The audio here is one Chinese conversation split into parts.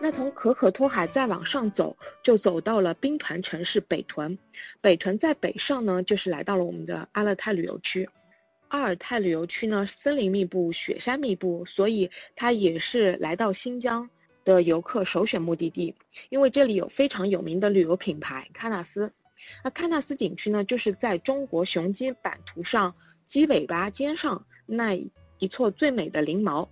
那从可可托海再往上走，就走到了兵团城市北屯。北屯在北上呢，就是来到了我们的阿勒泰旅游区。阿尔泰旅游区呢，森林密布，雪山密布，所以它也是来到新疆的游客首选目的地。因为这里有非常有名的旅游品牌喀纳斯。那喀纳斯景区呢，就是在中国雄鸡版图上鸡尾巴尖上那一撮最美的翎毛。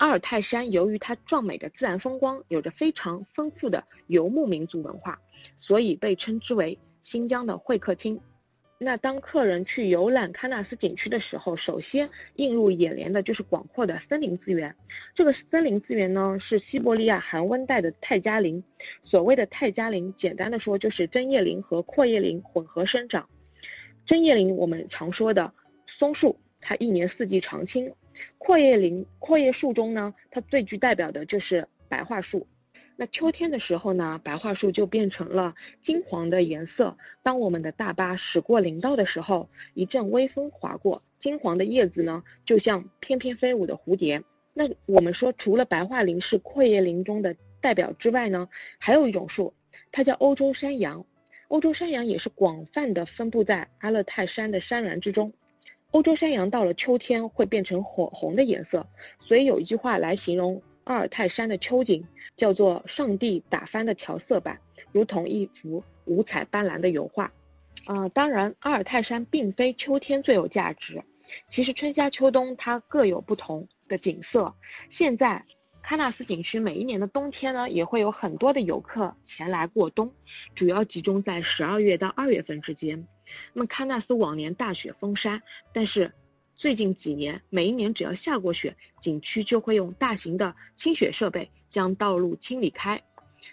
阿尔泰山由于它壮美的自然风光，有着非常丰富的游牧民族文化，所以被称之为新疆的会客厅。那当客人去游览喀纳斯景区的时候，首先映入眼帘的就是广阔的森林资源。这个森林资源呢，是西伯利亚寒温带的泰加林。所谓的泰加林，简单的说就是针叶林和阔叶林混合生长。针叶林我们常说的松树，它一年四季常青。阔叶林，阔叶树中呢，它最具代表的就是白桦树。那秋天的时候呢，白桦树就变成了金黄的颜色。当我们的大巴驶过林道的时候，一阵微风划过，金黄的叶子呢，就像翩翩飞舞的蝴蝶。那我们说，除了白桦林是阔叶林中的代表之外呢，还有一种树，它叫欧洲山杨。欧洲山杨也是广泛的分布在阿勒泰山的山峦之中。欧洲山羊到了秋天会变成火红的颜色，所以有一句话来形容阿尔泰山的秋景，叫做“上帝打翻的调色板，如同一幅五彩斑斓的油画”。啊，当然，阿尔泰山并非秋天最有价值，其实春夏秋冬它各有不同的景色。现在。喀纳斯景区每一年的冬天呢，也会有很多的游客前来过冬，主要集中在十二月到二月份之间。那么喀纳斯往年大雪封山，但是最近几年，每一年只要下过雪，景区就会用大型的清雪设备将道路清理开。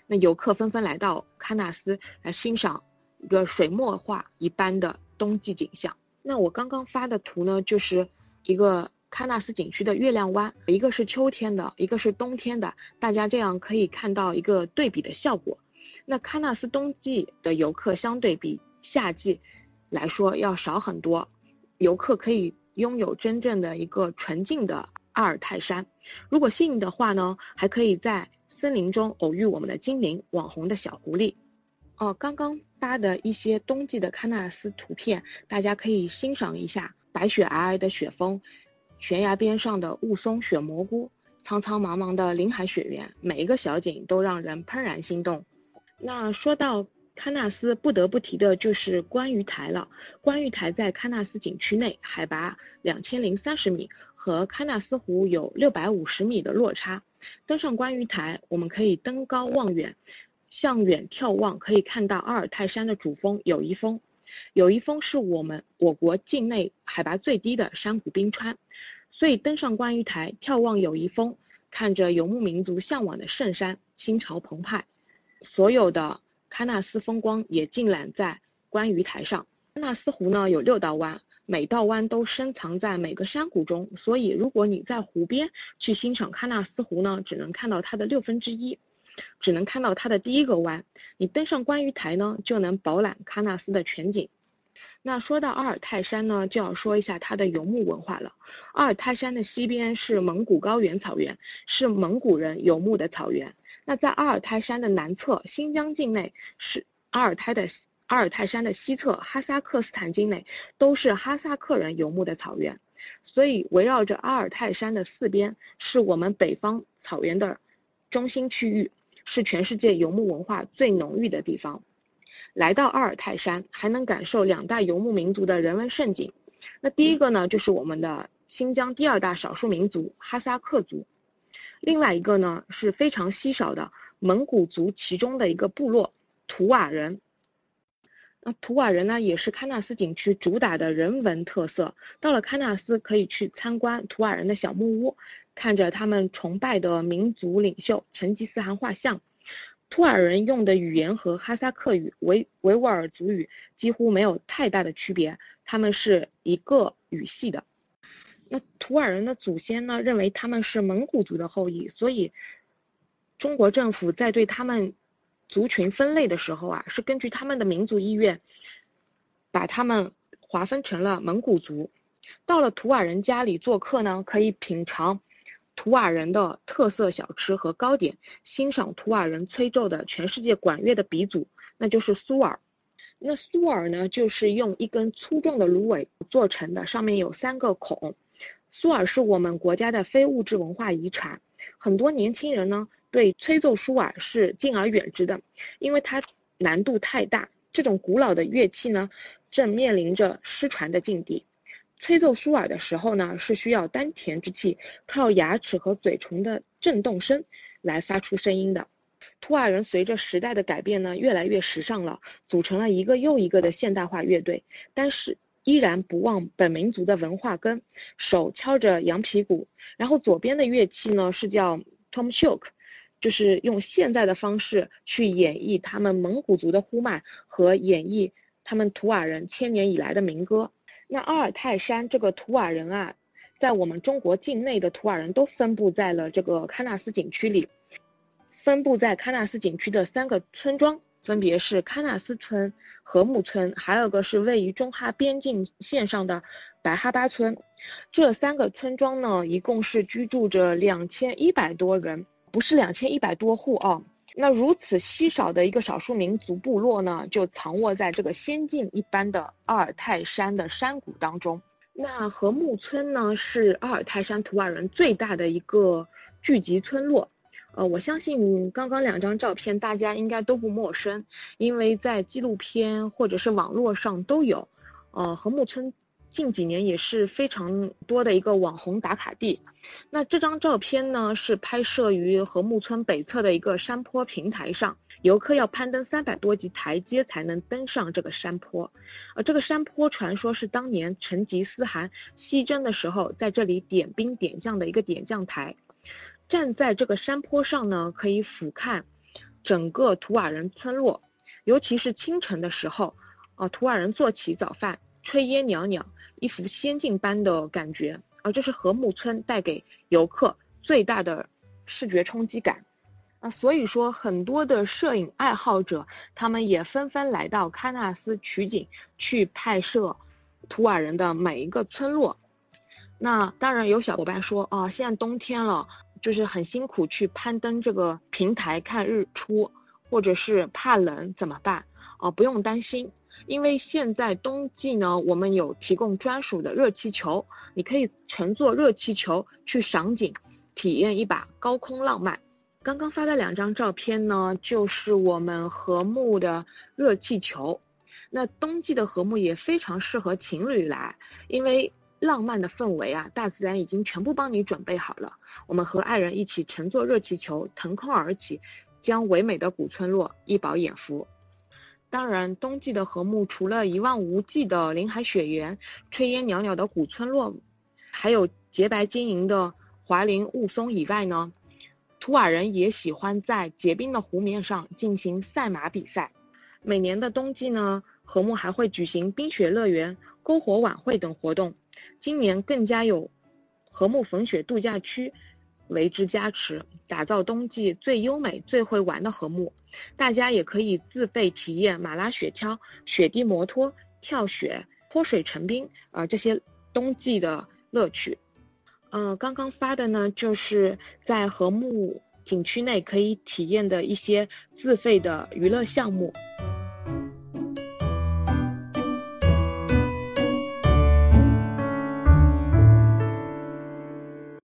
那游客纷纷来到喀纳斯来欣赏一个水墨画一般的冬季景象。那我刚刚发的图呢，就是一个。喀纳斯景区的月亮湾，一个是秋天的，一个是冬天的，大家这样可以看到一个对比的效果。那喀纳斯冬季的游客相对比夏季来说要少很多，游客可以拥有真正的一个纯净的阿尔泰山。如果幸运的话呢，还可以在森林中偶遇我们的精灵网红的小狐狸。哦，刚刚发的一些冬季的喀纳斯图片，大家可以欣赏一下白雪皑皑的雪峰。悬崖边上的雾凇雪蘑菇，苍苍茫茫的林海雪原，每一个小景都让人怦然心动。那说到喀纳斯，不得不提的就是观鱼台了。观鱼台在喀纳斯景区内，海拔两千零三十米，和喀纳斯湖有六百五十米的落差。登上观鱼台，我们可以登高望远，向远眺望，可以看到阿尔泰山的主峰友谊峰。友谊峰是我们我国境内海拔最低的山谷冰川，所以登上观鱼台，眺望友谊峰，看着游牧民族向往的圣山，心潮澎湃。所有的喀纳斯风光也尽览在观鱼台上。喀纳斯湖呢有六道湾，每道湾都深藏在每个山谷中，所以如果你在湖边去欣赏喀纳斯湖呢，只能看到它的六分之一。只能看到它的第一个弯，你登上观鱼台呢，就能饱览喀纳斯的全景。那说到阿尔泰山呢，就要说一下它的游牧文化了。阿尔泰山的西边是蒙古高原草原，是蒙古人游牧的草原。那在阿尔泰山的南侧，新疆境内是阿尔泰的阿尔泰山的西侧，哈萨克斯坦境内都是哈萨克人游牧的草原。所以围绕着阿尔泰山的四边，是我们北方草原的中心区域。是全世界游牧文化最浓郁的地方。来到阿尔泰山，还能感受两大游牧民族的人文盛景。那第一个呢，就是我们的新疆第二大少数民族哈萨克族；另外一个呢，是非常稀少的蒙古族其中的一个部落图瓦人。那图瓦人呢，也是喀纳斯景区主打的人文特色。到了喀纳斯，可以去参观图瓦人的小木屋。看着他们崇拜的民族领袖成吉思汗画像，图尔人用的语言和哈萨克语、维维吾尔族语几乎没有太大的区别，他们是一个语系的。那图尔人的祖先呢，认为他们是蒙古族的后裔，所以中国政府在对他们族群分类的时候啊，是根据他们的民族意愿，把他们划分成了蒙古族。到了图瓦人家里做客呢，可以品尝。图瓦人的特色小吃和糕点，欣赏图瓦人吹奏的全世界管乐的鼻祖，那就是苏尔。那苏尔呢，就是用一根粗壮的芦苇做成的，上面有三个孔。苏尔是我们国家的非物质文化遗产，很多年轻人呢对吹奏舒尔是敬而远之的，因为它难度太大。这种古老的乐器呢，正面临着失传的境地。吹奏舒尔的时候呢，是需要丹田之气，靠牙齿和嘴唇的震动声来发出声音的。图瓦人随着时代的改变呢，越来越时尚了，组成了一个又一个的现代化乐队，但是依然不忘本民族的文化根，手敲着羊皮鼓。然后左边的乐器呢是叫 tom shok，就是用现在的方式去演绎他们蒙古族的呼麦和演绎他们图瓦人千年以来的民歌。那阿尔泰山这个图瓦人啊，在我们中国境内的图瓦人都分布在了这个喀纳斯景区里。分布在喀纳斯景区的三个村庄，分别是喀纳斯村、和木村，还有个是位于中哈边境线上的白哈巴村。这三个村庄呢，一共是居住着两千一百多人，不是两千一百多户啊。那如此稀少的一个少数民族部落呢，就藏卧在这个仙境一般的阿尔泰山的山谷当中。那和木村呢，是阿尔泰山图瓦人最大的一个聚集村落。呃，我相信刚刚两张照片大家应该都不陌生，因为在纪录片或者是网络上都有。呃，和木村近几年也是非常多的一个网红打卡地。那这张照片呢，是拍摄于和木村北侧的一个山坡平台上，游客要攀登三百多级台阶才能登上这个山坡。而这个山坡传说是当年成吉思汗西征的时候在这里点兵点将的一个点将台。站在这个山坡上呢，可以俯瞰整个图瓦人村落，尤其是清晨的时候，啊，图瓦人做起早饭，炊烟袅袅，一幅仙境般的感觉。啊这是和木村带给游客最大的视觉冲击感，啊，所以说很多的摄影爱好者，他们也纷纷来到喀纳斯取景，去拍摄图瓦人的每一个村落。那当然有小伙伴说，啊，现在冬天了。就是很辛苦去攀登这个平台看日出，或者是怕冷怎么办？哦，不用担心，因为现在冬季呢，我们有提供专属的热气球，你可以乘坐热气球去赏景，体验一把高空浪漫。刚刚发的两张照片呢，就是我们和睦的热气球。那冬季的和睦也非常适合情侣来，因为。浪漫的氛围啊，大自然已经全部帮你准备好了。我们和爱人一起乘坐热气球腾空而起，将唯美的古村落一饱眼福。当然，冬季的和睦除了一望无际的林海雪原、炊烟袅袅的古村落，还有洁白晶莹的华林雾凇以外呢，图瓦人也喜欢在结冰的湖面上进行赛马比赛。每年的冬季呢，和睦还会举行冰雪乐园、篝火晚会等活动。今年更加有和睦粉雪度假区为之加持，打造冬季最优美、最会玩的和睦。大家也可以自费体验马拉雪橇、雪地摩托、跳雪、泼水成冰啊这些冬季的乐趣。呃，刚刚发的呢，就是在和睦景区内可以体验的一些自费的娱乐项目。